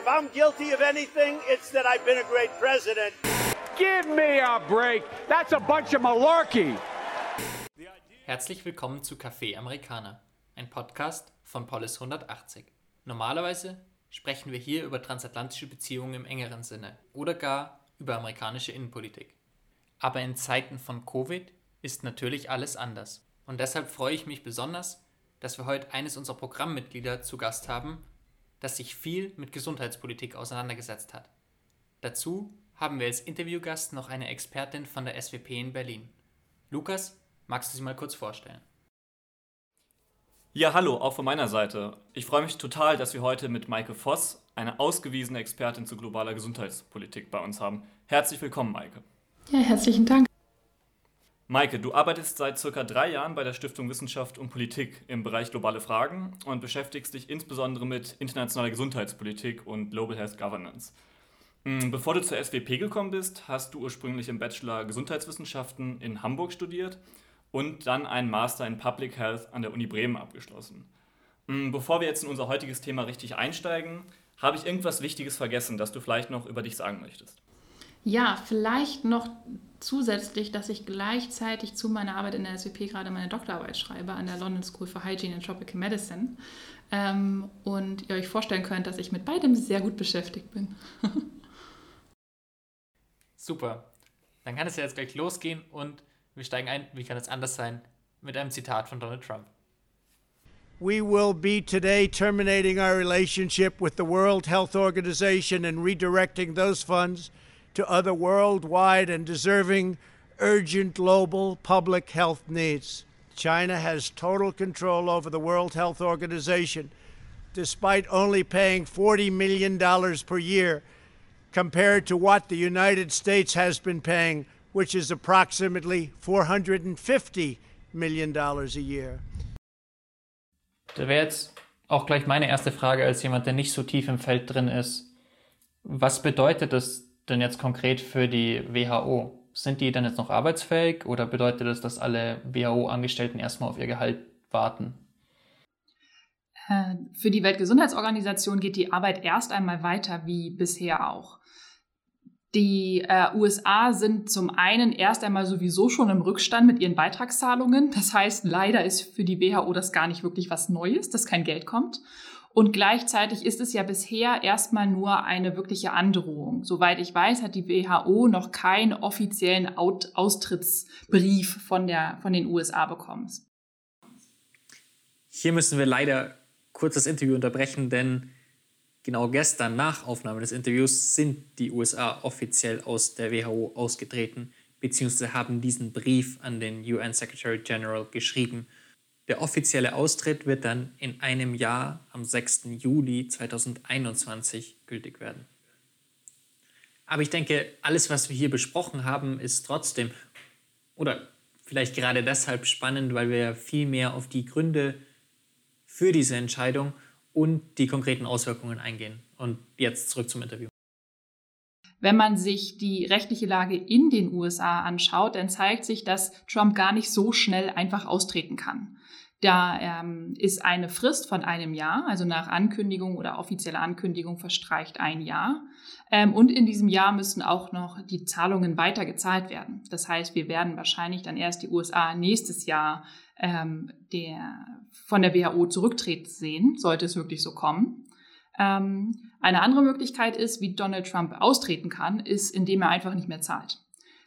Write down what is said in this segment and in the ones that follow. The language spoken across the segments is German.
If I'm guilty of anything, it's that I've been a great president. Give me a break. That's a bunch of malarkey. Herzlich willkommen zu Café Amerikaner, ein Podcast von Polis 180. Normalerweise sprechen wir hier über transatlantische Beziehungen im engeren Sinne oder gar über amerikanische Innenpolitik. Aber in Zeiten von Covid ist natürlich alles anders. Und deshalb freue ich mich besonders, dass wir heute eines unserer Programmmitglieder zu Gast haben, das sich viel mit Gesundheitspolitik auseinandergesetzt hat. Dazu haben wir als Interviewgast noch eine Expertin von der SWP in Berlin. Lukas, magst du sie mal kurz vorstellen? Ja, hallo, auch von meiner Seite. Ich freue mich total, dass wir heute mit Maike Voss, eine ausgewiesene Expertin zu globaler Gesundheitspolitik, bei uns haben. Herzlich willkommen, Maike. Ja, herzlichen Dank. Maike, du arbeitest seit circa drei Jahren bei der Stiftung Wissenschaft und Politik im Bereich globale Fragen und beschäftigst dich insbesondere mit internationaler Gesundheitspolitik und Global Health Governance. Hm, bevor du zur SWP gekommen bist, hast du ursprünglich im Bachelor Gesundheitswissenschaften in Hamburg studiert und dann einen Master in Public Health an der Uni Bremen abgeschlossen. Hm, bevor wir jetzt in unser heutiges Thema richtig einsteigen, habe ich irgendwas Wichtiges vergessen, das du vielleicht noch über dich sagen möchtest. Ja, vielleicht noch zusätzlich, dass ich gleichzeitig zu meiner Arbeit in der SWP gerade meine Doktorarbeit schreibe an der London School for Hygiene and Tropical Medicine. Ähm, und ihr euch vorstellen könnt, dass ich mit beidem sehr gut beschäftigt bin. Super. Dann kann es ja jetzt gleich losgehen und wir steigen ein, wie kann es anders sein, mit einem Zitat von Donald Trump. We will be today terminating our relationship with the World Health Organization and redirecting those funds to other worldwide and deserving urgent global public health needs. China has total control over the World Health Organization, despite only paying $40 million per year compared to what the United States has been paying, which is approximately $450 million a year. Da wäre jetzt auch gleich meine erste Frage als jemand, der nicht so tief im Feld drin ist. Was bedeutet das denn jetzt konkret für die WHO? Sind die dann jetzt noch arbeitsfähig oder bedeutet das, dass alle WHO-Angestellten erstmal auf ihr Gehalt warten? Äh, für die Weltgesundheitsorganisation geht die Arbeit erst einmal weiter wie bisher auch. Die äh, USA sind zum einen erst einmal sowieso schon im Rückstand mit ihren Beitragszahlungen. Das heißt, leider ist für die WHO das gar nicht wirklich was Neues, dass kein Geld kommt. Und gleichzeitig ist es ja bisher erstmal nur eine wirkliche Androhung. Soweit ich weiß, hat die WHO noch keinen offiziellen Out Austrittsbrief von, der, von den USA bekommen. Hier müssen wir leider kurz das Interview unterbrechen, denn genau gestern nach Aufnahme des Interviews sind die USA offiziell aus der WHO ausgetreten, beziehungsweise haben diesen Brief an den UN Secretary General geschrieben der offizielle Austritt wird dann in einem Jahr am 6. Juli 2021 gültig werden. Aber ich denke, alles, was wir hier besprochen haben, ist trotzdem oder vielleicht gerade deshalb spannend, weil wir viel mehr auf die Gründe für diese Entscheidung und die konkreten Auswirkungen eingehen. Und jetzt zurück zum Interview. Wenn man sich die rechtliche Lage in den USA anschaut, dann zeigt sich, dass Trump gar nicht so schnell einfach austreten kann. Da ähm, ist eine Frist von einem Jahr, also nach Ankündigung oder offizieller Ankündigung verstreicht ein Jahr. Ähm, und in diesem Jahr müssen auch noch die Zahlungen weiter gezahlt werden. Das heißt, wir werden wahrscheinlich dann erst die USA nächstes Jahr ähm, der, von der WHO zurücktreten sehen, sollte es wirklich so kommen. Ähm, eine andere Möglichkeit ist, wie Donald Trump austreten kann, ist, indem er einfach nicht mehr zahlt.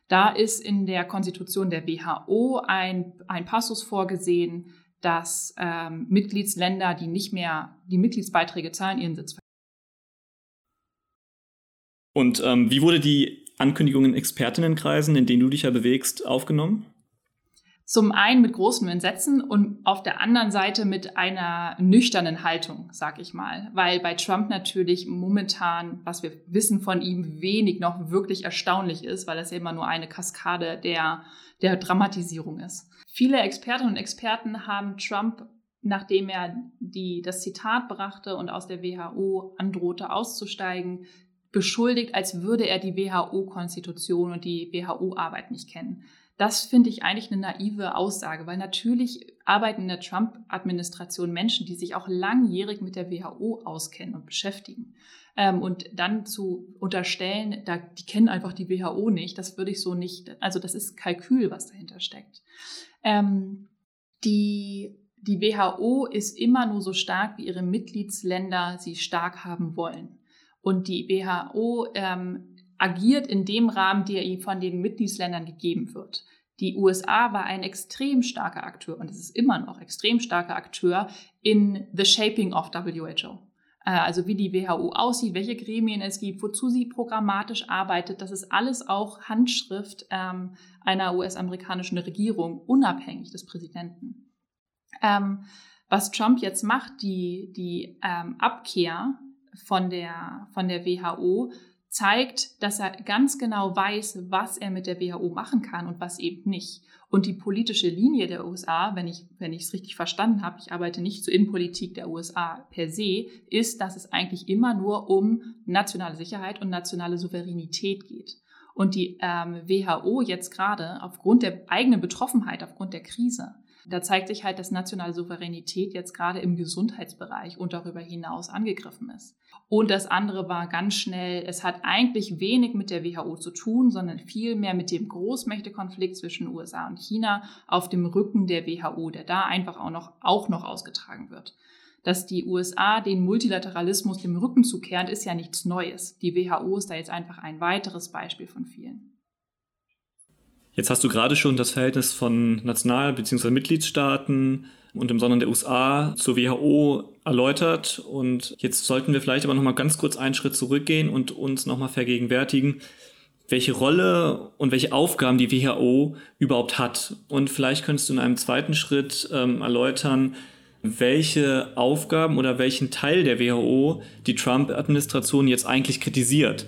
Da ist in der Konstitution der WHO ein, ein Passus vorgesehen, dass ähm, Mitgliedsländer, die nicht mehr die Mitgliedsbeiträge zahlen, ihren Sitz verlieren. Und ähm, wie wurde die Ankündigung in Expertinnenkreisen, in denen du dich ja bewegst, aufgenommen? Zum einen mit großem Entsetzen und auf der anderen Seite mit einer nüchternen Haltung, sag ich mal. Weil bei Trump natürlich momentan, was wir wissen von ihm, wenig noch wirklich erstaunlich ist, weil es ja immer nur eine Kaskade der, der Dramatisierung ist. Viele Expertinnen und Experten haben Trump, nachdem er die, das Zitat brachte und aus der WHO androhte auszusteigen, beschuldigt, als würde er die WHO-Konstitution und die WHO-Arbeit nicht kennen. Das finde ich eigentlich eine naive Aussage, weil natürlich arbeiten in der Trump-Administration Menschen, die sich auch langjährig mit der WHO auskennen und beschäftigen. Ähm, und dann zu unterstellen, die kennen einfach die WHO nicht, das würde ich so nicht, also das ist Kalkül, was dahinter steckt. Ähm, die, die WHO ist immer nur so stark, wie ihre Mitgliedsländer sie stark haben wollen. Und die WHO ähm, agiert in dem Rahmen, der ihr von den Mitgliedsländern gegeben wird. Die USA war ein extrem starker Akteur und es ist immer noch extrem starker Akteur in the shaping of WHO. Äh, also wie die WHO aussieht, welche Gremien es gibt, wozu sie programmatisch arbeitet, das ist alles auch Handschrift ähm, einer US-amerikanischen Regierung, unabhängig des Präsidenten. Ähm, was Trump jetzt macht, die, die ähm, Abkehr von der, von der WHO, zeigt, dass er ganz genau weiß, was er mit der WHO machen kann und was eben nicht. Und die politische Linie der USA, wenn ich wenn ich es richtig verstanden habe, ich arbeite nicht zur Innenpolitik der USA per se, ist, dass es eigentlich immer nur um nationale Sicherheit und nationale Souveränität geht. Und die ähm, WHO jetzt gerade aufgrund der eigenen Betroffenheit, aufgrund der Krise, da zeigt sich halt, dass nationale Souveränität jetzt gerade im Gesundheitsbereich und darüber hinaus angegriffen ist. Und das andere war ganz schnell, es hat eigentlich wenig mit der WHO zu tun, sondern viel mehr mit dem Großmächtekonflikt zwischen USA und China auf dem Rücken der WHO, der da einfach auch noch, auch noch ausgetragen wird. Dass die USA den Multilateralismus dem Rücken zukehren, ist ja nichts Neues. Die WHO ist da jetzt einfach ein weiteres Beispiel von vielen. Jetzt hast du gerade schon das Verhältnis von National- bzw. Mitgliedstaaten und im Besonderen der USA zur WHO erläutert. Und jetzt sollten wir vielleicht aber nochmal ganz kurz einen Schritt zurückgehen und uns nochmal vergegenwärtigen, welche Rolle und welche Aufgaben die WHO überhaupt hat. Und vielleicht könntest du in einem zweiten Schritt ähm, erläutern, welche Aufgaben oder welchen Teil der WHO die Trump-Administration jetzt eigentlich kritisiert.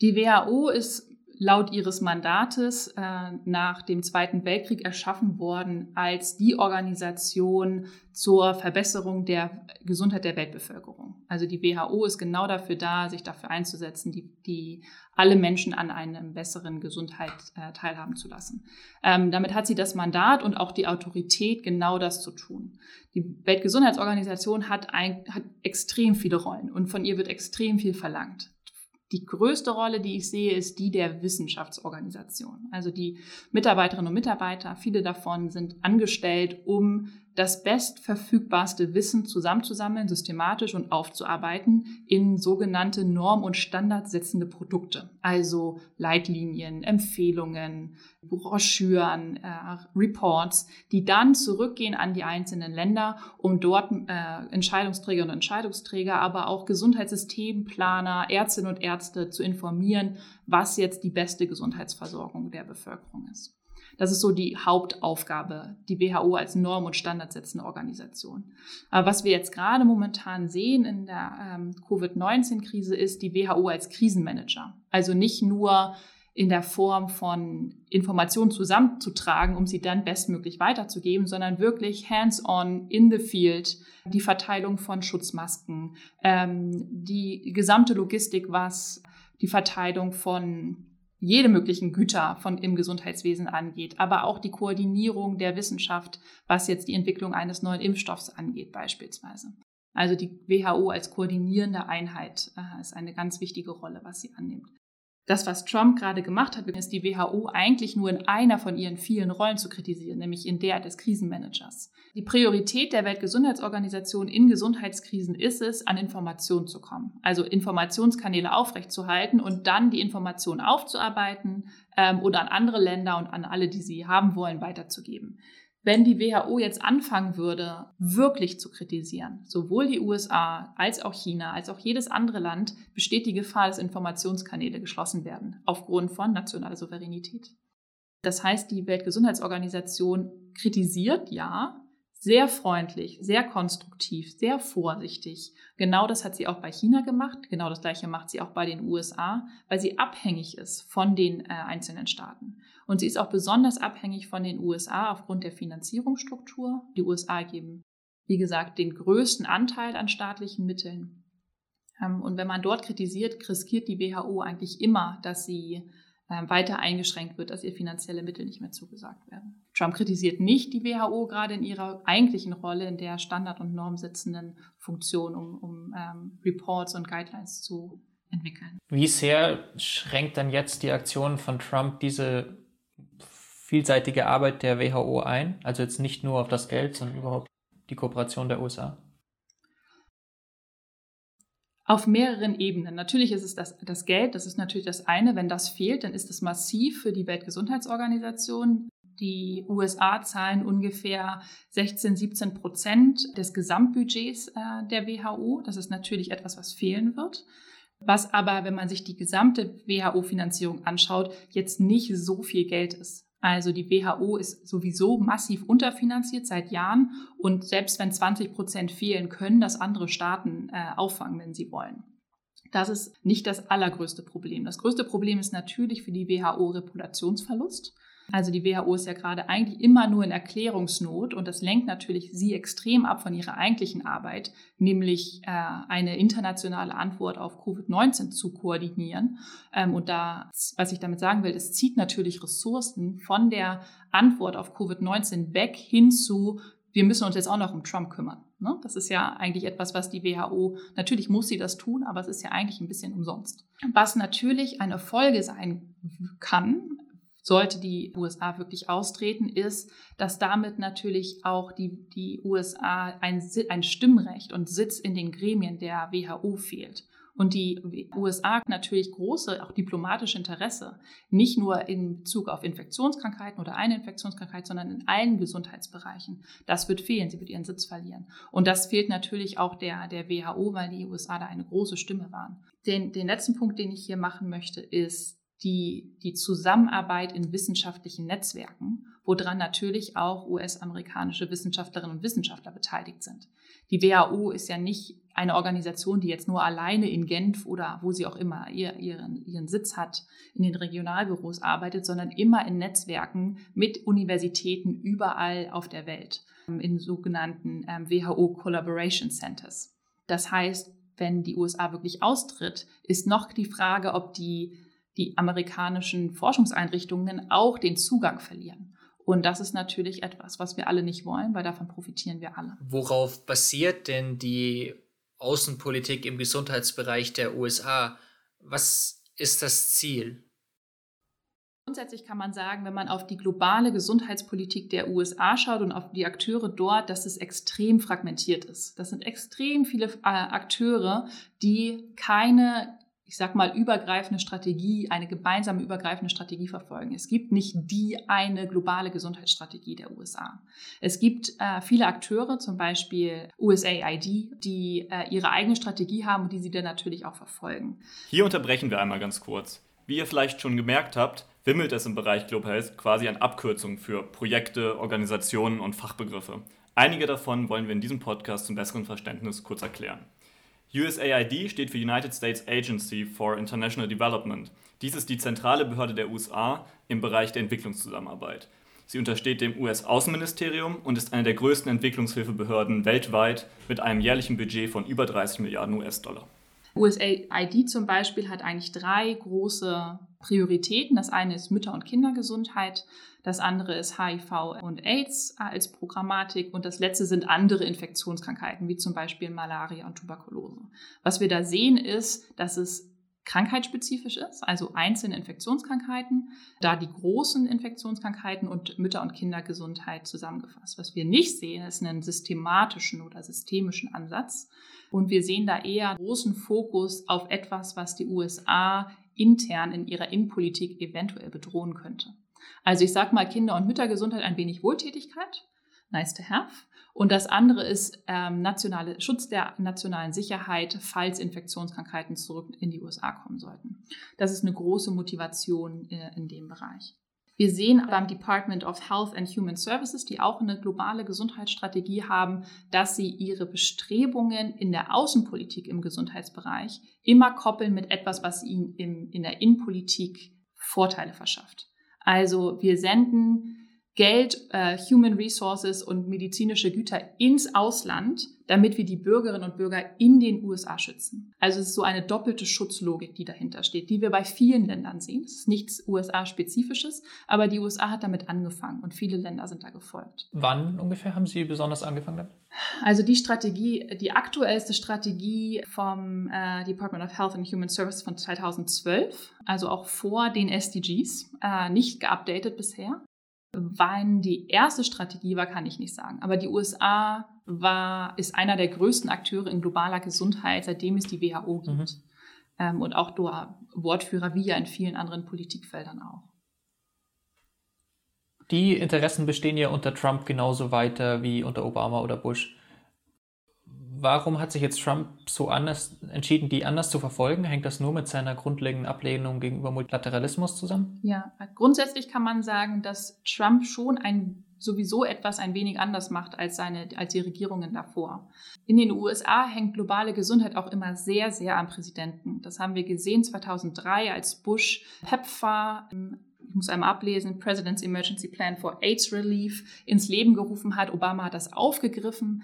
Die WHO ist laut ihres Mandates äh, nach dem Zweiten Weltkrieg erschaffen worden als die Organisation zur Verbesserung der Gesundheit der Weltbevölkerung. Also die WHO ist genau dafür da, sich dafür einzusetzen, die, die alle Menschen an einem besseren Gesundheit äh, teilhaben zu lassen. Ähm, damit hat sie das Mandat und auch die Autorität, genau das zu tun. Die Weltgesundheitsorganisation hat, ein, hat extrem viele Rollen und von ihr wird extrem viel verlangt. Die größte Rolle, die ich sehe, ist die der Wissenschaftsorganisation. Also die Mitarbeiterinnen und Mitarbeiter, viele davon sind angestellt, um das bestverfügbarste Wissen zusammenzusammeln, systematisch und aufzuarbeiten in sogenannte norm- und standardsetzende Produkte. Also Leitlinien, Empfehlungen, Broschüren, äh, Reports, die dann zurückgehen an die einzelnen Länder, um dort äh, Entscheidungsträger und Entscheidungsträger, aber auch Gesundheitssystemplaner, Ärztinnen und Ärzte zu informieren, was jetzt die beste Gesundheitsversorgung der Bevölkerung ist. Das ist so die Hauptaufgabe, die WHO als Norm- und Standardsetzende Organisation. Aber was wir jetzt gerade momentan sehen in der ähm, Covid-19-Krise ist die WHO als Krisenmanager. Also nicht nur in der Form von Informationen zusammenzutragen, um sie dann bestmöglich weiterzugeben, sondern wirklich hands-on in the field, die Verteilung von Schutzmasken, ähm, die gesamte Logistik, was die Verteilung von jede möglichen Güter von im Gesundheitswesen angeht, aber auch die Koordinierung der Wissenschaft, was jetzt die Entwicklung eines neuen Impfstoffs angeht beispielsweise. Also die WHO als koordinierende Einheit äh, ist eine ganz wichtige Rolle, was sie annimmt das, was Trump gerade gemacht hat, ist die WHO eigentlich nur in einer von ihren vielen Rollen zu kritisieren, nämlich in der des Krisenmanagers. Die Priorität der Weltgesundheitsorganisation in Gesundheitskrisen ist es, an Informationen zu kommen, also Informationskanäle aufrechtzuerhalten und dann die Informationen aufzuarbeiten ähm, oder an andere Länder und an alle, die sie haben wollen, weiterzugeben wenn die WHO jetzt anfangen würde, wirklich zu kritisieren, sowohl die USA als auch China, als auch jedes andere Land, besteht die Gefahr, dass Informationskanäle geschlossen werden, aufgrund von nationaler Souveränität. Das heißt, die Weltgesundheitsorganisation kritisiert, ja, sehr freundlich, sehr konstruktiv, sehr vorsichtig. Genau das hat sie auch bei China gemacht. Genau das Gleiche macht sie auch bei den USA, weil sie abhängig ist von den äh, einzelnen Staaten. Und sie ist auch besonders abhängig von den USA aufgrund der Finanzierungsstruktur. Die USA geben, wie gesagt, den größten Anteil an staatlichen Mitteln. Ähm, und wenn man dort kritisiert, riskiert die WHO eigentlich immer, dass sie weiter eingeschränkt wird, dass ihr finanzielle Mittel nicht mehr zugesagt werden. Trump kritisiert nicht die WHO gerade in ihrer eigentlichen Rolle, in der Standard- und normsitzenden Funktion, um, um ähm, Reports und Guidelines zu entwickeln. Wie sehr schränkt dann jetzt die Aktion von Trump diese vielseitige Arbeit der WHO ein? Also jetzt nicht nur auf das Geld, sondern überhaupt die Kooperation der USA? Auf mehreren Ebenen. Natürlich ist es das, das Geld, das ist natürlich das eine. Wenn das fehlt, dann ist es massiv für die Weltgesundheitsorganisation. Die USA zahlen ungefähr 16, 17 Prozent des Gesamtbudgets äh, der WHO. Das ist natürlich etwas, was fehlen wird. Was aber, wenn man sich die gesamte WHO-Finanzierung anschaut, jetzt nicht so viel Geld ist. Also die WHO ist sowieso massiv unterfinanziert seit Jahren und selbst wenn 20 Prozent fehlen, können das andere Staaten äh, auffangen, wenn sie wollen. Das ist nicht das allergrößte Problem. Das größte Problem ist natürlich für die WHO Reputationsverlust. Also die WHO ist ja gerade eigentlich immer nur in Erklärungsnot und das lenkt natürlich sie extrem ab von ihrer eigentlichen Arbeit, nämlich äh, eine internationale Antwort auf Covid-19 zu koordinieren. Ähm, und da, was ich damit sagen will, es zieht natürlich Ressourcen von der Antwort auf Covid-19 weg hin zu wir müssen uns jetzt auch noch um Trump kümmern. Ne? Das ist ja eigentlich etwas, was die WHO, natürlich muss sie das tun, aber es ist ja eigentlich ein bisschen umsonst. Was natürlich eine Folge sein kann, sollte die USA wirklich austreten, ist, dass damit natürlich auch die, die USA ein, ein Stimmrecht und Sitz in den Gremien der WHO fehlt. Und die USA natürlich große, auch diplomatische Interesse, nicht nur in Bezug auf Infektionskrankheiten oder eine Infektionskrankheit, sondern in allen Gesundheitsbereichen. Das wird fehlen, sie wird ihren Sitz verlieren. Und das fehlt natürlich auch der, der WHO, weil die USA da eine große Stimme waren. Den, den letzten Punkt, den ich hier machen möchte, ist, die, die Zusammenarbeit in wissenschaftlichen Netzwerken, woran natürlich auch US-amerikanische Wissenschaftlerinnen und Wissenschaftler beteiligt sind. Die WHO ist ja nicht eine Organisation, die jetzt nur alleine in Genf oder wo sie auch immer ihr, ihren, ihren Sitz hat, in den Regionalbüros arbeitet, sondern immer in Netzwerken mit Universitäten überall auf der Welt, in sogenannten ähm, WHO Collaboration Centers. Das heißt, wenn die USA wirklich austritt, ist noch die Frage, ob die die amerikanischen Forschungseinrichtungen auch den Zugang verlieren. Und das ist natürlich etwas, was wir alle nicht wollen, weil davon profitieren wir alle. Worauf basiert denn die Außenpolitik im Gesundheitsbereich der USA? Was ist das Ziel? Grundsätzlich kann man sagen, wenn man auf die globale Gesundheitspolitik der USA schaut und auf die Akteure dort, dass es extrem fragmentiert ist. Das sind extrem viele äh, Akteure, die keine ich sag mal, übergreifende Strategie, eine gemeinsame übergreifende Strategie verfolgen. Es gibt nicht die eine globale Gesundheitsstrategie der USA. Es gibt äh, viele Akteure, zum Beispiel USAID, die äh, ihre eigene Strategie haben und die sie dann natürlich auch verfolgen. Hier unterbrechen wir einmal ganz kurz. Wie ihr vielleicht schon gemerkt habt, wimmelt es im Bereich Global Health quasi an Abkürzungen für Projekte, Organisationen und Fachbegriffe. Einige davon wollen wir in diesem Podcast zum besseren Verständnis kurz erklären. USAID steht für United States Agency for International Development. Dies ist die zentrale Behörde der USA im Bereich der Entwicklungszusammenarbeit. Sie untersteht dem US-Außenministerium und ist eine der größten Entwicklungshilfebehörden weltweit mit einem jährlichen Budget von über 30 Milliarden US-Dollar. USAID zum Beispiel hat eigentlich drei große Prioritäten. Das eine ist Mütter- und Kindergesundheit, das andere ist HIV und AIDS als Programmatik und das letzte sind andere Infektionskrankheiten, wie zum Beispiel Malaria und Tuberkulose. Was wir da sehen ist, dass es krankheitsspezifisch ist, also einzelne Infektionskrankheiten, da die großen Infektionskrankheiten und Mütter- und Kindergesundheit zusammengefasst. Was wir nicht sehen, ist einen systematischen oder systemischen Ansatz. Und wir sehen da eher großen Fokus auf etwas, was die USA intern in ihrer Innenpolitik eventuell bedrohen könnte. Also ich sage mal Kinder- und Müttergesundheit ein wenig Wohltätigkeit, nice to have. Und das andere ist ähm, nationale, Schutz der nationalen Sicherheit, falls Infektionskrankheiten zurück in die USA kommen sollten. Das ist eine große Motivation äh, in dem Bereich. Wir sehen beim Department of Health and Human Services, die auch eine globale Gesundheitsstrategie haben, dass sie ihre Bestrebungen in der Außenpolitik im Gesundheitsbereich immer koppeln mit etwas, was ihnen in der Innenpolitik Vorteile verschafft. Also wir senden Geld, äh, Human Resources und medizinische Güter ins Ausland, damit wir die Bürgerinnen und Bürger in den USA schützen. Also es ist so eine doppelte Schutzlogik, die dahinter steht, die wir bei vielen Ländern sehen. Es ist nichts USA-spezifisches, aber die USA hat damit angefangen und viele Länder sind da gefolgt. Wann ungefähr haben Sie besonders angefangen damit? Also die Strategie, die aktuellste Strategie vom äh, Department of Health and Human Services von 2012, also auch vor den SDGs, äh, nicht geupdatet bisher. Wann die erste Strategie war, kann ich nicht sagen. Aber die USA war, ist einer der größten Akteure in globaler Gesundheit, seitdem es die WHO gibt. Mhm. Ähm, und auch Wortführer wie ja in vielen anderen Politikfeldern auch. Die Interessen bestehen ja unter Trump genauso weiter wie unter Obama oder Bush warum hat sich jetzt Trump so anders entschieden, die anders zu verfolgen? Hängt das nur mit seiner grundlegenden Ablehnung gegenüber Multilateralismus zusammen? Ja, grundsätzlich kann man sagen, dass Trump schon ein sowieso etwas ein wenig anders macht als seine als die Regierungen davor. In den USA hängt globale Gesundheit auch immer sehr sehr am Präsidenten. Das haben wir gesehen 2003, als Bush PEPFAR ich muss einmal ablesen, President's Emergency Plan for AIDS Relief ins Leben gerufen hat. Obama hat das aufgegriffen.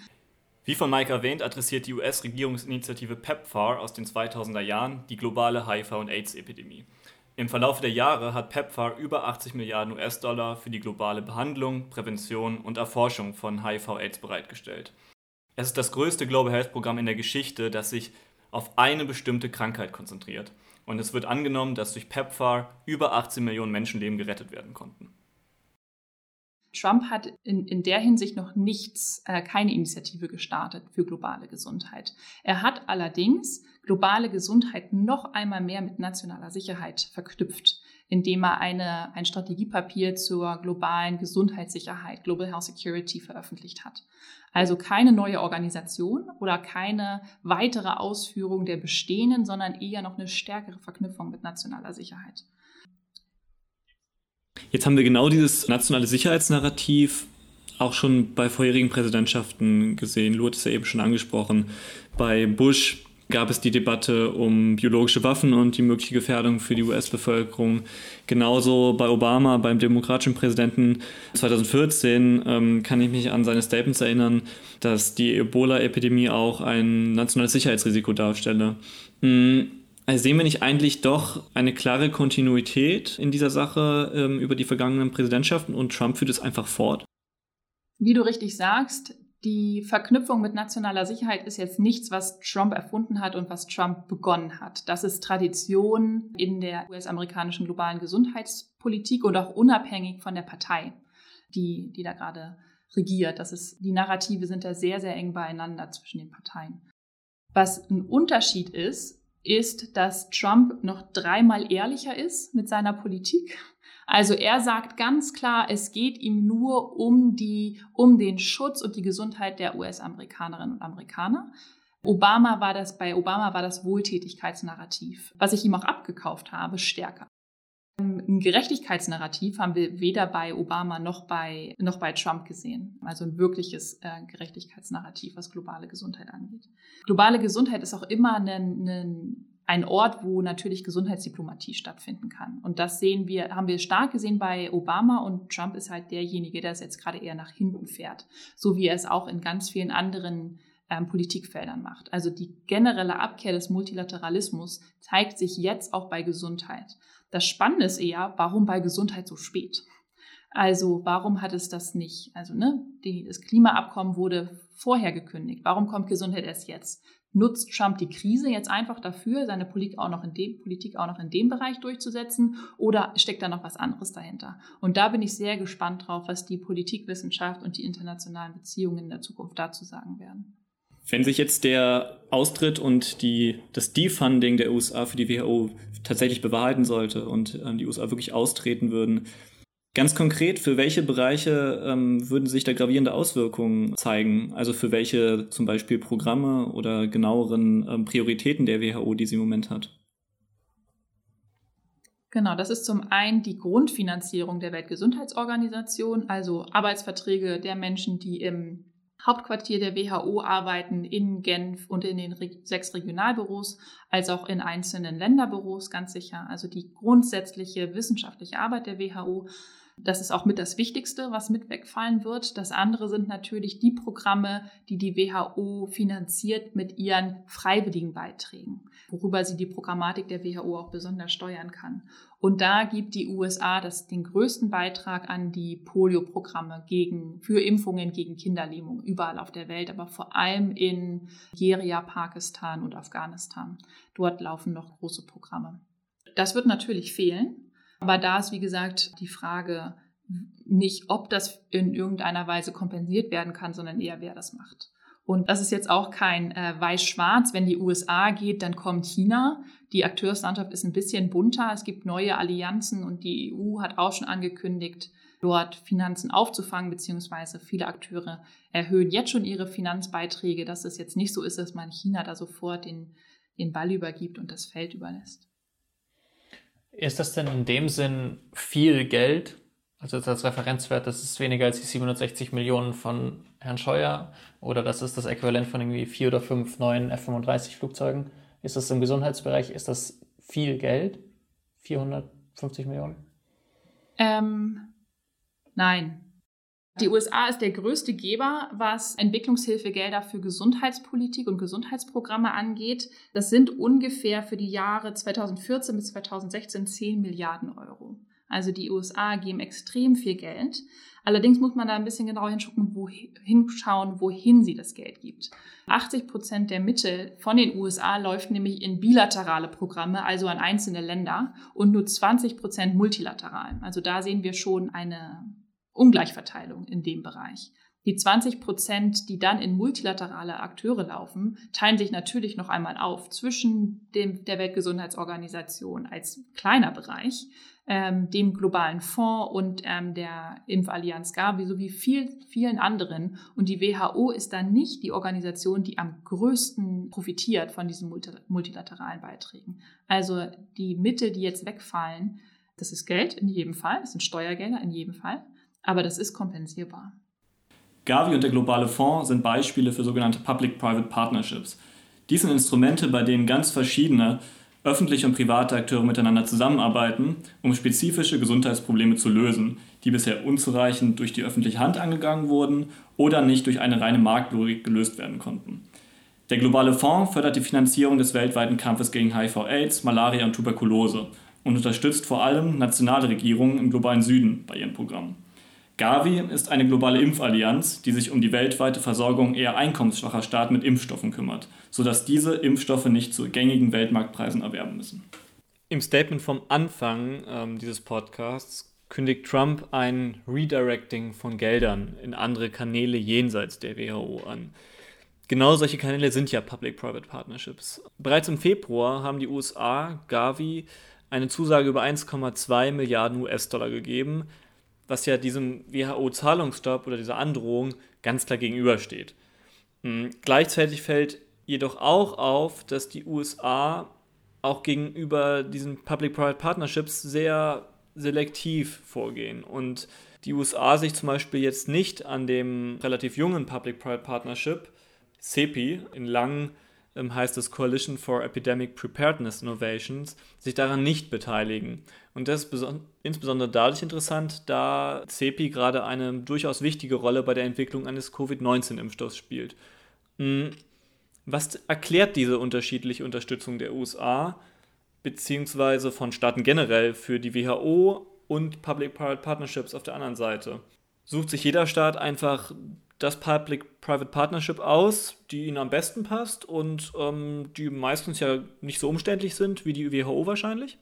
Wie von Mike erwähnt, adressiert die US-Regierungsinitiative PEPFAR aus den 2000er Jahren die globale HIV- und AIDS-Epidemie. Im Verlauf der Jahre hat PEPFAR über 80 Milliarden US-Dollar für die globale Behandlung, Prävention und Erforschung von HIV-AIDS bereitgestellt. Es ist das größte Global Health Programm in der Geschichte, das sich auf eine bestimmte Krankheit konzentriert. Und es wird angenommen, dass durch PEPFAR über 18 Millionen Menschenleben gerettet werden konnten. Trump hat in, in der Hinsicht noch nichts, äh, keine Initiative gestartet für globale Gesundheit. Er hat allerdings globale Gesundheit noch einmal mehr mit nationaler Sicherheit verknüpft, indem er eine, ein Strategiepapier zur globalen Gesundheitssicherheit, Global Health Security, veröffentlicht hat. Also keine neue Organisation oder keine weitere Ausführung der bestehenden, sondern eher noch eine stärkere Verknüpfung mit nationaler Sicherheit. Jetzt haben wir genau dieses nationale Sicherheitsnarrativ auch schon bei vorherigen Präsidentschaften gesehen. Lou hat es ja eben schon angesprochen. Bei Bush gab es die Debatte um biologische Waffen und die mögliche Gefährdung für die US-Bevölkerung. Genauso bei Obama, beim demokratischen Präsidenten 2014, ähm, kann ich mich an seine Statements erinnern, dass die Ebola-Epidemie auch ein nationales Sicherheitsrisiko darstelle. Mhm also sehen wir nicht eigentlich doch eine klare Kontinuität in dieser Sache ähm, über die vergangenen Präsidentschaften und Trump führt es einfach fort? Wie du richtig sagst, die Verknüpfung mit nationaler Sicherheit ist jetzt nichts, was Trump erfunden hat und was Trump begonnen hat. Das ist Tradition in der US-amerikanischen globalen Gesundheitspolitik und auch unabhängig von der Partei, die, die da gerade regiert. Das ist, die Narrative sind da sehr, sehr eng beieinander zwischen den Parteien. Was ein Unterschied ist, ist, dass Trump noch dreimal ehrlicher ist mit seiner Politik. Also er sagt ganz klar, es geht ihm nur um die, um den Schutz und die Gesundheit der US-Amerikanerinnen und Amerikaner. Obama war das, bei Obama war das Wohltätigkeitsnarrativ, was ich ihm auch abgekauft habe, stärker. Ein Gerechtigkeitsnarrativ haben wir weder bei Obama noch bei, noch bei Trump gesehen. Also ein wirkliches äh, Gerechtigkeitsnarrativ, was globale Gesundheit angeht. Globale Gesundheit ist auch immer ein, ein, ein Ort, wo natürlich Gesundheitsdiplomatie stattfinden kann. Und das sehen wir, haben wir stark gesehen bei Obama und Trump ist halt derjenige, der es jetzt gerade eher nach hinten fährt. So wie er es auch in ganz vielen anderen ähm, Politikfeldern macht. Also die generelle Abkehr des Multilateralismus zeigt sich jetzt auch bei Gesundheit. Das Spannende ist eher, warum bei Gesundheit so spät? Also warum hat es das nicht? Also ne, die, das Klimaabkommen wurde vorher gekündigt. Warum kommt Gesundheit erst jetzt? Nutzt Trump die Krise jetzt einfach dafür, seine Politik auch noch in dem, Politik auch noch in dem Bereich durchzusetzen? Oder steckt da noch was anderes dahinter? Und da bin ich sehr gespannt drauf, was die Politikwissenschaft und die internationalen Beziehungen in der Zukunft dazu sagen werden. Wenn sich jetzt der Austritt und die, das Defunding der USA für die WHO tatsächlich bewahrheiten sollte und äh, die USA wirklich austreten würden, ganz konkret, für welche Bereiche ähm, würden sich da gravierende Auswirkungen zeigen? Also für welche zum Beispiel Programme oder genaueren ähm, Prioritäten der WHO, die sie im Moment hat? Genau, das ist zum einen die Grundfinanzierung der Weltgesundheitsorganisation, also Arbeitsverträge der Menschen, die im Hauptquartier der WHO arbeiten in Genf und in den sechs Regionalbüros, als auch in einzelnen Länderbüros, ganz sicher. Also die grundsätzliche wissenschaftliche Arbeit der WHO. Das ist auch mit das Wichtigste, was mit wegfallen wird. Das andere sind natürlich die Programme, die die WHO finanziert mit ihren freiwilligen Beiträgen, worüber sie die Programmatik der WHO auch besonders steuern kann. Und da gibt die USA das, den größten Beitrag an die Polio-Programme gegen, für Impfungen gegen Kinderlähmung überall auf der Welt, aber vor allem in Nigeria, Pakistan und Afghanistan. Dort laufen noch große Programme. Das wird natürlich fehlen, aber da ist, wie gesagt, die Frage nicht, ob das in irgendeiner Weise kompensiert werden kann, sondern eher, wer das macht. Und das ist jetzt auch kein äh, Weiß-Schwarz. Wenn die USA geht, dann kommt China. Die Akteurslandschaft ist ein bisschen bunter. Es gibt neue Allianzen und die EU hat auch schon angekündigt, dort Finanzen aufzufangen, beziehungsweise viele Akteure erhöhen jetzt schon ihre Finanzbeiträge, dass es jetzt nicht so ist, dass man China da sofort den, den Ball übergibt und das Feld überlässt. Ist das denn in dem Sinn viel Geld? Also als Referenzwert, das ist weniger als die 760 Millionen von Herrn Scheuer oder das ist das Äquivalent von irgendwie vier oder fünf neuen F-35 Flugzeugen. Ist das im Gesundheitsbereich, ist das viel Geld? 450 Millionen? Ähm, nein. Die USA ist der größte Geber, was Entwicklungshilfegelder für Gesundheitspolitik und Gesundheitsprogramme angeht. Das sind ungefähr für die Jahre 2014 bis 2016 10 Milliarden Euro. Also die USA geben extrem viel Geld. Allerdings muss man da ein bisschen genauer hinschauen, wohin, hinschauen, wohin sie das Geld gibt. 80 Prozent der Mittel von den USA läuft nämlich in bilaterale Programme, also an einzelne Länder, und nur 20 Prozent multilateral. Also da sehen wir schon eine Ungleichverteilung in dem Bereich. Die 20 Prozent, die dann in multilaterale Akteure laufen, teilen sich natürlich noch einmal auf zwischen dem, der Weltgesundheitsorganisation als kleiner Bereich ähm, dem globalen Fonds und ähm, der Impfallianz Gavi sowie viel, vielen anderen. Und die WHO ist dann nicht die Organisation, die am größten profitiert von diesen multilateralen Beiträgen. Also die Mittel, die jetzt wegfallen, das ist Geld in jedem Fall, das sind Steuergelder in jedem Fall, aber das ist kompensierbar. Gavi und der globale Fonds sind Beispiele für sogenannte Public-Private Partnerships. Dies sind Instrumente, bei denen ganz verschiedene öffentliche und private Akteure miteinander zusammenarbeiten, um spezifische Gesundheitsprobleme zu lösen, die bisher unzureichend durch die öffentliche Hand angegangen wurden oder nicht durch eine reine Marktlogik gelöst werden konnten. Der globale Fonds fördert die Finanzierung des weltweiten Kampfes gegen HIV-Aids, Malaria und Tuberkulose und unterstützt vor allem nationale Regierungen im globalen Süden bei ihren Programmen. Gavi ist eine globale Impfallianz, die sich um die weltweite Versorgung eher einkommensschwacher Staaten mit Impfstoffen kümmert, sodass diese Impfstoffe nicht zu gängigen Weltmarktpreisen erwerben müssen. Im Statement vom Anfang ähm, dieses Podcasts kündigt Trump ein Redirecting von Geldern in andere Kanäle jenseits der WHO an. Genau solche Kanäle sind ja Public-Private Partnerships. Bereits im Februar haben die USA Gavi eine Zusage über 1,2 Milliarden US-Dollar gegeben, was ja diesem WHO-Zahlungsstopp oder dieser Androhung ganz klar gegenübersteht. Hm, gleichzeitig fällt jedoch auch auf, dass die USA auch gegenüber diesen Public-Private Partnerships sehr selektiv vorgehen und die USA sich zum Beispiel jetzt nicht an dem relativ jungen Public-Private Partnership CEPI in langen heißt es Coalition for Epidemic Preparedness Innovations, sich daran nicht beteiligen. Und das ist insbesondere dadurch interessant, da CEPI gerade eine durchaus wichtige Rolle bei der Entwicklung eines Covid-19-Impfstoffs spielt. Hm, was erklärt diese unterschiedliche Unterstützung der USA beziehungsweise von Staaten generell für die WHO und Public-Private Partnerships auf der anderen Seite? Sucht sich jeder Staat einfach das Public-Private Partnership aus, die ihnen am besten passt und ähm, die meistens ja nicht so umständlich sind wie die WHO wahrscheinlich?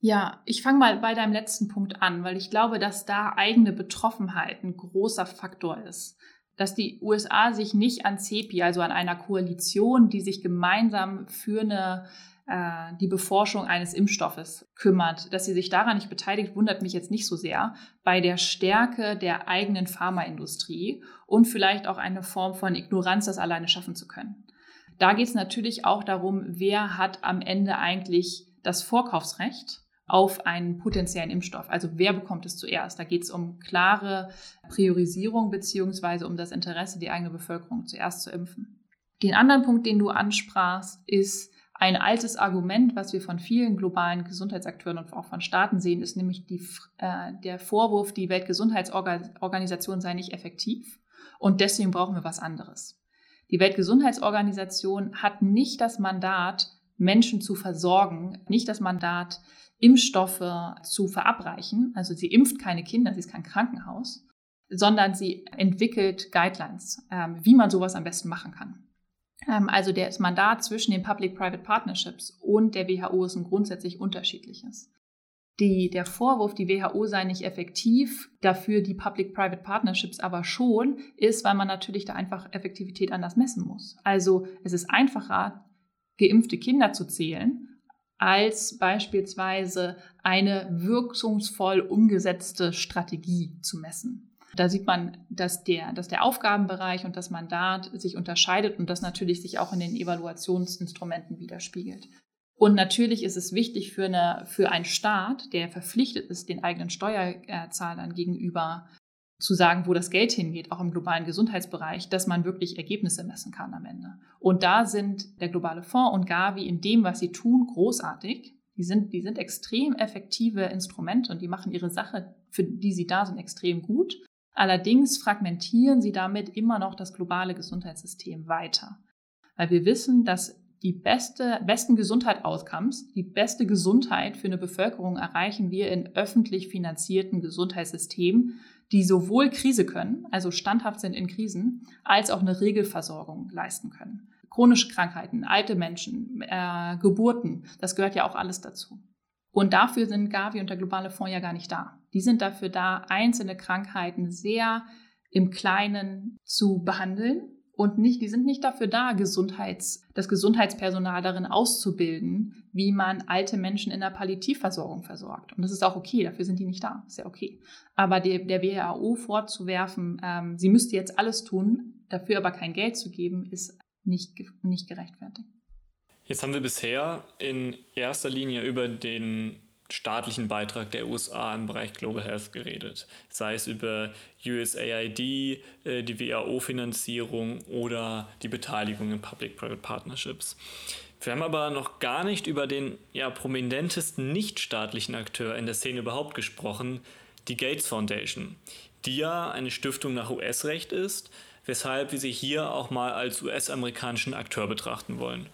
Ja, ich fange mal bei deinem letzten Punkt an, weil ich glaube, dass da eigene Betroffenheit ein großer Faktor ist. Dass die USA sich nicht an CEPI, also an einer Koalition, die sich gemeinsam für eine äh, die Beforschung eines Impfstoffes kümmert. Dass sie sich daran nicht beteiligt, wundert mich jetzt nicht so sehr. Bei der Stärke der eigenen Pharmaindustrie und vielleicht auch eine Form von Ignoranz, das alleine schaffen zu können. Da geht es natürlich auch darum, wer hat am Ende eigentlich das Vorkaufsrecht auf einen potenziellen Impfstoff. Also wer bekommt es zuerst? Da geht es um klare Priorisierung beziehungsweise um das Interesse, die eigene Bevölkerung zuerst zu impfen. Den anderen Punkt, den du ansprachst, ist Ein altes Argument, was wir von vielen globalen Gesundheitsakteuren und auch von Staaten sehen, ist nämlich die, äh, der Vorwurf, die Weltgesundheitsorganisation sei nicht effektiv und deswegen brauchen wir was anderes. Die Weltgesundheitsorganisation hat nicht das Mandat, Menschen zu versorgen, nicht das Mandat, Impfstoffe zu verabreichen. Also sie impft keine Kinder, sie ist kein Krankenhaus, sondern sie entwickelt Guidelines, ähm, wie man sowas am besten machen kann. Ähm, also das Mandat zwischen den Public-Private Partnerships und der WHO ist ein grundsätzlich unterschiedliches. Die, der Vorwurf, die WHO sei nicht effektiv, dafür die Public-Private Partnerships aber schon, ist, weil man natürlich da einfach Effektivität anders messen muss. Also es ist einfacher, geimpfte Kinder zu zählen, als beispielsweise eine wirkungsvoll umgesetzte Strategie zu messen. Da sieht man, dass der, dass der Aufgabenbereich und das Mandat sich unterscheidet und das natürlich sich auch in den Evaluationsinstrumenten widerspiegelt. Und natürlich ist es wichtig für, eine, für einen Staat, der verpflichtet ist, den eigenen Steuerzahlern gegenüber zu sagen, wo das Geld hingeht, auch im globalen Gesundheitsbereich, dass man wirklich Ergebnisse messen kann am Ende. Und da sind der globale Fonds und Gavi in dem, was sie tun, großartig. Die sind, die sind extrem effektive Instrumente und die machen ihre Sache, für die sie da sind, extrem gut. Allerdings fragmentieren sie damit immer noch das globale Gesundheitssystem weiter. Weil wir wissen, dass die beste, besten Gesundheit-Outcomes, die beste Gesundheit für eine Bevölkerung erreichen wir in öffentlich finanzierten Gesundheitssystemen, die sowohl Krise können, also standhaft sind in Krisen, als auch eine Regelversorgung leisten können. Chronische Krankheiten, alte Menschen, äh, Geburten, das gehört ja auch alles dazu. Und dafür sind Gavi und der globale Fonds ja gar nicht da. Die sind dafür da, einzelne Krankheiten sehr im Kleinen zu behandeln und nicht, die sind nicht dafür da, Gesundheits, das Gesundheitspersonal darin auszubilden, wie man alte Menschen in der Palliativversorgung versorgt. Und das ist auch okay, dafür sind die nicht da, ist ja okay. Aber der, der WHO vorzuwerfen, ähm, sie müsste jetzt alles tun, dafür aber kein Geld zu geben, ist nicht, nicht gerechtfertigt. Jetzt haben wir bisher in erster Linie über den staatlichen Beitrag der USA im Bereich Global Health geredet. Sei es über USAID, äh, die WHO-Finanzierung oder die Beteiligung in Public-Private Partnerships. Wir haben aber noch gar nicht über den ja, prominentesten nichtstaatlichen Akteur in der Szene überhaupt gesprochen, die Gates Foundation, die ja eine Stiftung nach US-Recht ist, weshalb wir sie hier auch mal als US-amerikanischen Akteur betrachten wollen.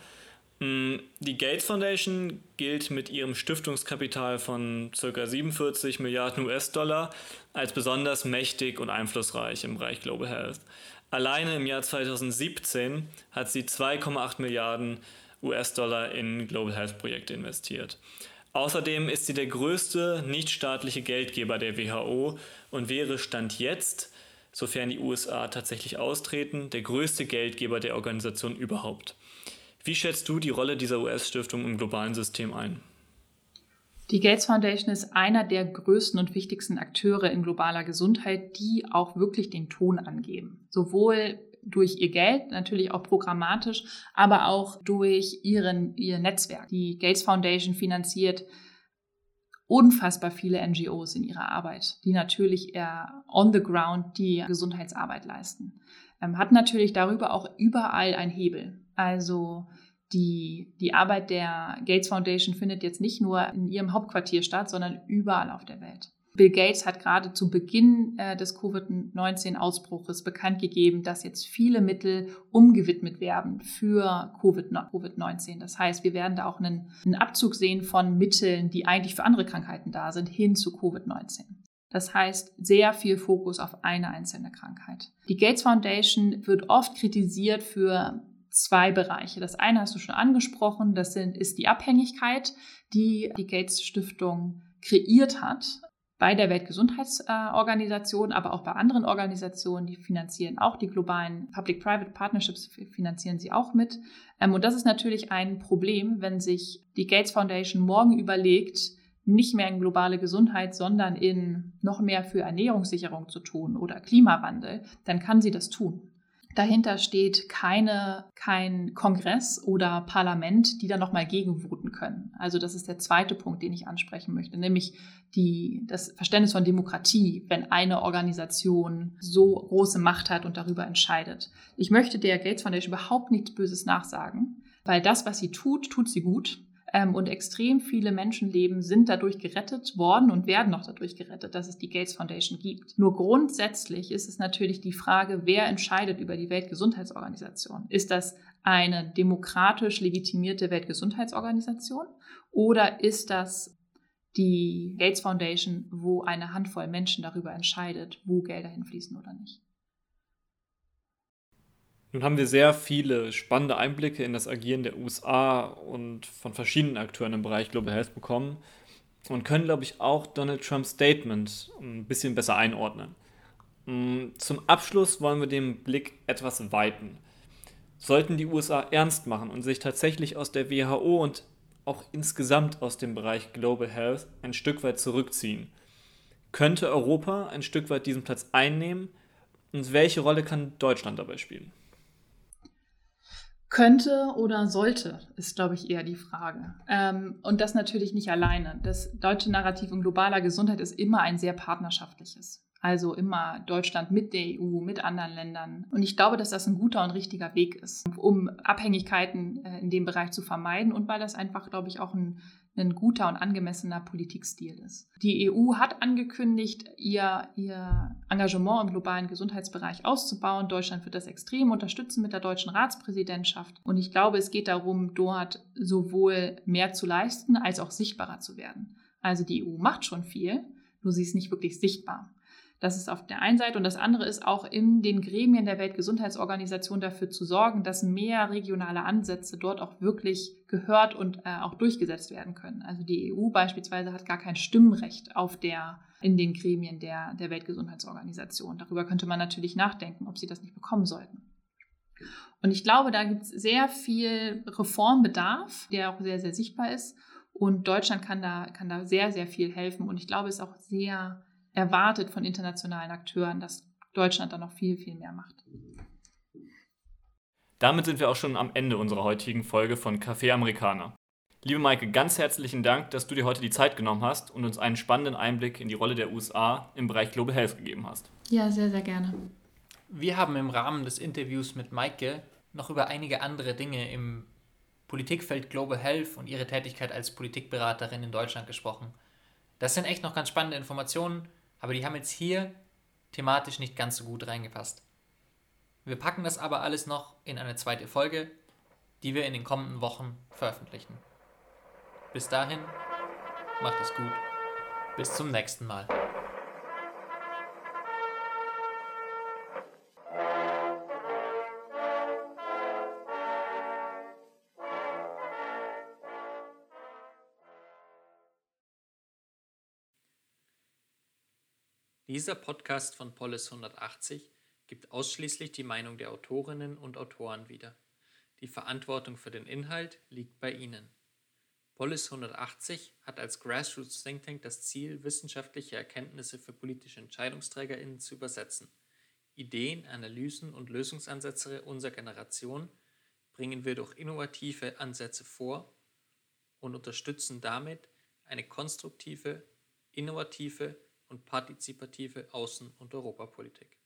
Mm, die Gates Foundation gilt mit ihrem Stiftungskapital von ca. 47 Milliarden US-Dollar als besonders mächtig und einflussreich im Bereich Global Health. Alleine im Jahr 2017 hat sie 2,8 Milliarden US-Dollar in Global Health Projekte investiert. Außerdem ist sie der größte nichtstaatliche Geldgeber der WHO und wäre Stand jetzt, sofern die USA tatsächlich austreten, der größte Geldgeber der Organisation überhaupt. Wie schätzt du die Rolle dieser US-Stiftung im globalen System ein? Die Gates Foundation ist einer der größten und wichtigsten Akteure in globaler Gesundheit, die auch wirklich den Ton angeben. Sowohl durch ihr Geld, natürlich auch programmatisch, aber auch durch ihren, ihr Netzwerk. Die Gates Foundation finanziert unfassbar viele NGOs in ihrer Arbeit, die natürlich eher on the ground die Gesundheitsarbeit leisten. Ähm, hat natürlich darüber auch überall einen Hebel. Also die, die Arbeit der Gates Foundation findet jetzt nicht nur in ihrem Hauptquartier statt, sondern überall auf der Welt. Bill Gates hat gerade zu Beginn äh, des Covid-19-Ausbruches bekannt gegeben, dass jetzt viele Mittel umgewidmet werden für Covid-19. Das heißt, wir werden da auch einen, einen Abzug sehen von Mitteln, die eigentlich für andere Krankheiten da sind, hin zu Covid-19. Das heißt, sehr viel Fokus auf eine einzelne Krankheit. Die Gates Foundation wird oft kritisiert für zwei Bereiche. Das eine hast du schon angesprochen, das sind, ist die Abhängigkeit, die die Gates Stiftung kreiert hat bei der Weltgesundheitsorganisation, aber auch bei anderen Organisationen, die finanzieren auch die globalen Public-Private Partnerships, finanzieren sie auch mit. Ähm, und das ist natürlich ein Problem, wenn sich die Gates Foundation morgen überlegt, nicht mehr in globale Gesundheit, sondern in noch mehr für Ernährungssicherung zu tun oder Klimawandel, dann kann sie das tun. Dahinter steht keine, kein Kongress oder Parlament, die da nochmal gegenvoten können. Also das ist der zweite Punkt, den ich ansprechen möchte, nämlich die, das Verständnis von Demokratie, wenn eine Organisation so große Macht hat und darüber entscheidet. Ich möchte der Gates Foundation überhaupt nichts Böses nachsagen. weil das, was sie tut, tut sie gut. Ähm, und extrem viele Menschenleben sind dadurch gerettet worden und werden noch dadurch gerettet, dass es die Gates Foundation gibt. Nur grundsätzlich ist es natürlich die Frage, wer entscheidet über die Weltgesundheitsorganisation? Ist das eine demokratisch legitimierte Weltgesundheitsorganisation oder ist das die Gates Foundation, wo eine Handvoll Menschen darüber entscheidet, wo Gelder hinfließen oder nicht? Nun haben wir sehr viele spannende Einblicke in das Agieren der USA und von verschiedenen Akteuren im Bereich Global Health bekommen und können, glaube ich, auch Donald Trumps Statement ein bisschen besser einordnen. Mm, zum Abschluss wollen wir den Blick etwas weiten. Sollten die USA ernst machen und sich tatsächlich aus der WHO und auch insgesamt aus dem Bereich Global Health ein Stück weit zurückziehen, könnte Europa ein Stück weit diesen Platz einnehmen und welche Rolle kann Deutschland dabei spielen? Könnte oder sollte, ist, glaube ich, eher die Frage. Ähm, und das natürlich nicht alleine. Das deutsche Narrativ in globaler Gesundheit ist immer ein sehr partnerschaftliches. Also immer Deutschland mit der EU, mit anderen Ländern. Und ich glaube, dass das ein guter und richtiger Weg ist, um Abhängigkeiten äh, in dem Bereich zu vermeiden und weil das einfach, glaube ich, auch ein ein guter und angemessener Politikstil ist. Die EU hat angekündigt, ihr, ihr Engagement im globalen Gesundheitsbereich auszubauen. Deutschland wird das extrem unterstützen mit der deutschen Ratspräsidentschaft. Und ich glaube, es geht darum, dort sowohl mehr zu leisten als auch sichtbarer zu werden. Also die EU macht schon viel, nur sie ist nicht wirklich sichtbar. Das ist auf der einen Seite. Und das andere ist auch in den Gremien der Weltgesundheitsorganisation dafür zu sorgen, dass mehr regionale Ansätze dort auch wirklich gehört und äh, auch durchgesetzt werden können. Also die EU beispielsweise hat gar kein Stimmrecht auf der, in den Gremien der, der Weltgesundheitsorganisation. Darüber könnte man natürlich nachdenken, ob sie das nicht bekommen sollten. Und ich glaube, da gibt es sehr viel Reformbedarf, der auch sehr, sehr sichtbar ist. Und Deutschland kann da, kann da sehr, sehr viel helfen. Und ich glaube, es ist auch sehr erwartet von internationalen Akteuren, dass Deutschland da noch viel, viel mehr macht. Damit sind wir auch schon am Ende unserer heutigen Folge von Café Amerikaner. Liebe Maike, ganz herzlichen Dank, dass du dir heute die Zeit genommen hast und uns einen spannenden Einblick in die Rolle der USA im Bereich Global Health gegeben hast. Ja, sehr, sehr gerne. Wir haben im Rahmen des Interviews mit Maike noch über einige andere Dinge im Politikfeld Global Health und ihre Tätigkeit als Politikberaterin in Deutschland gesprochen. Das sind echt noch ganz spannende Informationen aber die haben jetzt hier thematisch nicht ganz so gut reingepasst. Wir packen das aber alles noch in eine zweite Folge, die wir in den kommenden Wochen veröffentlichen. Bis dahin, macht es gut. Bis zum nächsten Mal. Dieser Podcast von Polis 180 gibt ausschließlich die Meinung der Autorinnen und Autoren wieder. Die Verantwortung für den Inhalt liegt bei Ihnen. Polis 180 hat als Grassroots Think Tank das Ziel, wissenschaftliche Erkenntnisse für politische EntscheidungsträgerInnen zu übersetzen. Ideen, Analysen und Lösungsansätze unserer Generation bringen wir durch innovative Ansätze vor und unterstützen damit eine konstruktive, innovative und partizipative Außen- und Europapolitik.